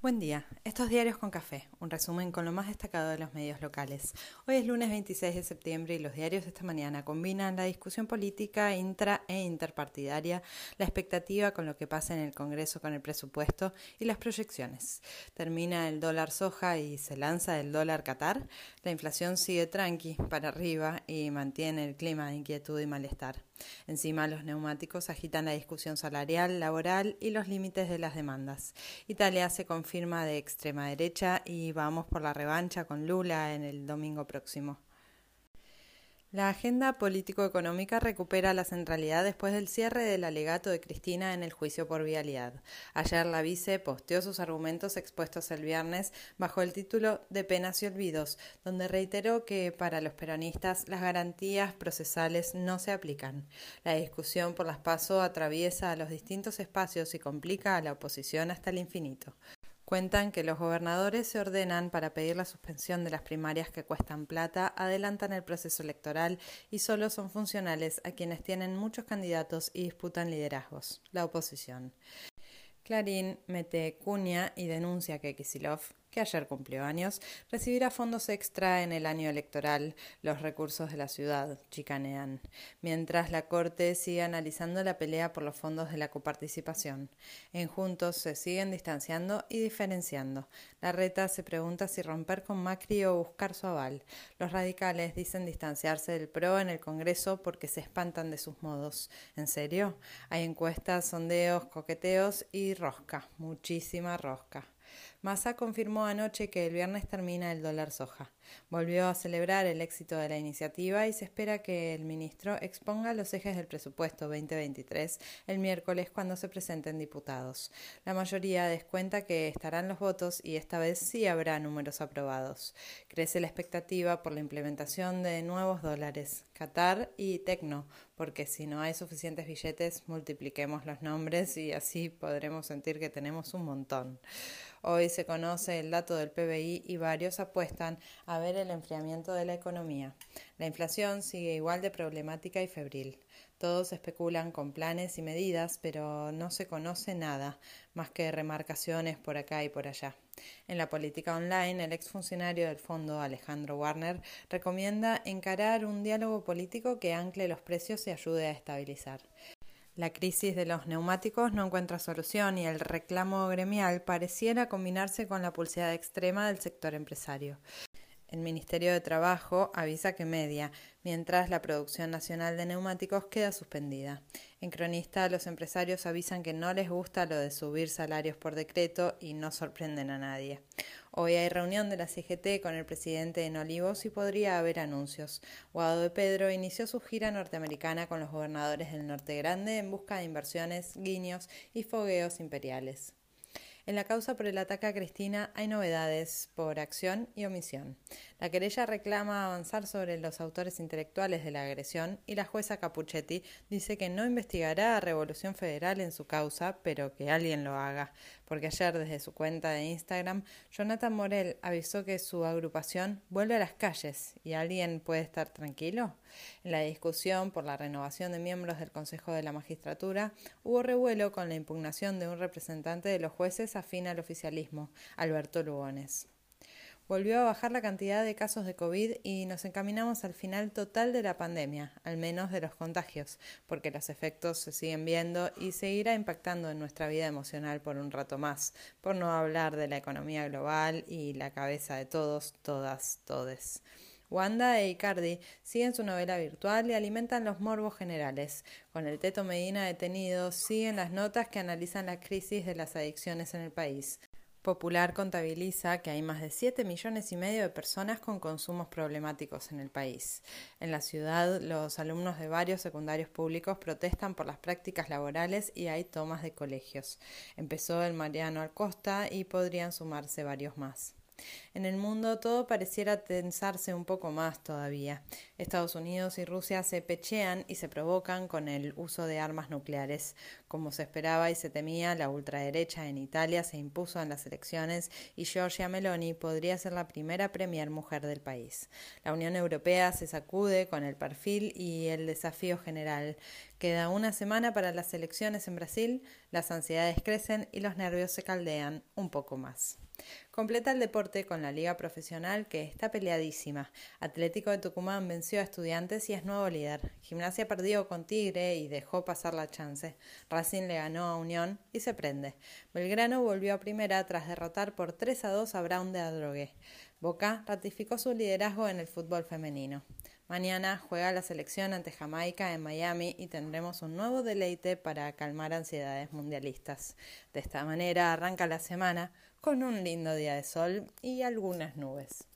Buen día. Estos diarios con café, un resumen con lo más destacado de los medios locales. Hoy es lunes 26 de septiembre y los diarios de esta mañana combinan la discusión política intra e interpartidaria, la expectativa con lo que pasa en el Congreso con el presupuesto y las proyecciones. Termina el dólar soja y se lanza el dólar Qatar. La inflación sigue tranqui para arriba y mantiene el clima de inquietud y malestar. Encima los neumáticos agitan la discusión salarial, laboral y los límites de las demandas. Italia se confirma de extrema derecha y vamos por la revancha con Lula en el domingo próximo. La agenda político-económica recupera la centralidad después del cierre del alegato de Cristina en el juicio por vialidad. Ayer la vice posteó sus argumentos expuestos el viernes bajo el título de Penas y Olvidos, donde reiteró que para los peronistas las garantías procesales no se aplican. La discusión por las PASO atraviesa los distintos espacios y complica a la oposición hasta el infinito. Cuentan que los gobernadores se ordenan para pedir la suspensión de las primarias que cuestan plata, adelantan el proceso electoral y solo son funcionales a quienes tienen muchos candidatos y disputan liderazgos, la oposición. Clarín mete cuña y denuncia que Kisilov que ayer cumplió años, recibirá fondos extra en el año electoral. Los recursos de la ciudad chicanean, mientras la Corte sigue analizando la pelea por los fondos de la coparticipación. En Juntos se siguen distanciando y diferenciando. La reta se pregunta si romper con Macri o buscar su aval. Los radicales dicen distanciarse del PRO en el Congreso porque se espantan de sus modos. ¿En serio? Hay encuestas, sondeos, coqueteos y rosca, muchísima rosca. Massa confirmó anoche que el viernes termina el dólar soja. Volvió a celebrar el éxito de la iniciativa y se espera que el ministro exponga los ejes del presupuesto 2023 el miércoles cuando se presenten diputados. La mayoría descuenta que estarán los votos y esta vez sí habrá números aprobados. Crece la expectativa por la implementación de nuevos dólares, Qatar y Tecno, porque si no hay suficientes billetes, multipliquemos los nombres y así podremos sentir que tenemos un montón. Hoy se conoce el dato del PBI y varios apuestan a ver el enfriamiento de la economía. La inflación sigue igual de problemática y febril. Todos especulan con planes y medidas, pero no se conoce nada, más que remarcaciones por acá y por allá. En la política online, el exfuncionario del fondo, Alejandro Warner, recomienda encarar un diálogo político que ancle los precios y ayude a estabilizar. La crisis de los neumáticos no encuentra solución y el reclamo gremial pareciera combinarse con la pulseada extrema del sector empresario. El Ministerio de Trabajo avisa que media, mientras la producción nacional de neumáticos queda suspendida. En Cronista, los empresarios avisan que no les gusta lo de subir salarios por decreto y no sorprenden a nadie. Hoy hay reunión de la CGT con el presidente en Olivos y podría haber anuncios. Guado de Pedro inició su gira norteamericana con los gobernadores del Norte Grande en busca de inversiones, guiños y fogueos imperiales. En la causa por el ataque a Cristina hay novedades por acción y omisión. La querella reclama avanzar sobre los autores intelectuales de la agresión y la jueza Capuchetti dice que no investigará a Revolución Federal en su causa, pero que alguien lo haga, porque ayer desde su cuenta de Instagram, Jonathan Morel avisó que su agrupación vuelve a las calles y alguien puede estar tranquilo. En la discusión por la renovación de miembros del Consejo de la Magistratura hubo revuelo con la impugnación de un representante de los jueces afín al oficialismo, Alberto Lugones volvió a bajar la cantidad de casos de COVID y nos encaminamos al final total de la pandemia, al menos de los contagios, porque los efectos se siguen viendo y seguirá impactando en nuestra vida emocional por un rato más, por no hablar de la economía global y la cabeza de todos, todas, todes. Wanda e Icardi siguen su novela virtual y alimentan los morbos generales. Con el Teto Medina detenido, siguen las notas que analizan la crisis de las adicciones en el país. Popular contabiliza que hay más de 7 millones y medio de personas con consumos problemáticos en el país. En la ciudad, los alumnos de varios secundarios públicos protestan por las prácticas laborales y hay tomas de colegios. Empezó el Mariano Alcosta y podrían sumarse varios más. En el mundo todo pareciera tensarse un poco más todavía. Estados Unidos y Rusia se pechean y se provocan con el uso de armas nucleares. Como se esperaba y se temía, la ultraderecha en Italia se impuso en las elecciones y Giorgia Meloni podría ser la primera premier mujer del país. La Unión Europea se sacude con el perfil y el desafío general. Queda una semana para las elecciones en Brasil, las ansiedades crecen y los nervios se caldean un poco más. Completa el deporte con la liga profesional que está peleadísima. Atlético de Tucumán venció a Estudiantes y es nuevo líder. Gimnasia perdió con Tigre y dejó pasar la chance. Racing le ganó a Unión y se prende. Belgrano volvió a primera tras derrotar por 3 a 2 a Brown de Adrogué. Boca ratificó su liderazgo en el fútbol femenino. Mañana juega la selección ante Jamaica en Miami y tendremos un nuevo deleite para calmar ansiedades mundialistas. De esta manera arranca la semana con un lindo día de sol y algunas nubes.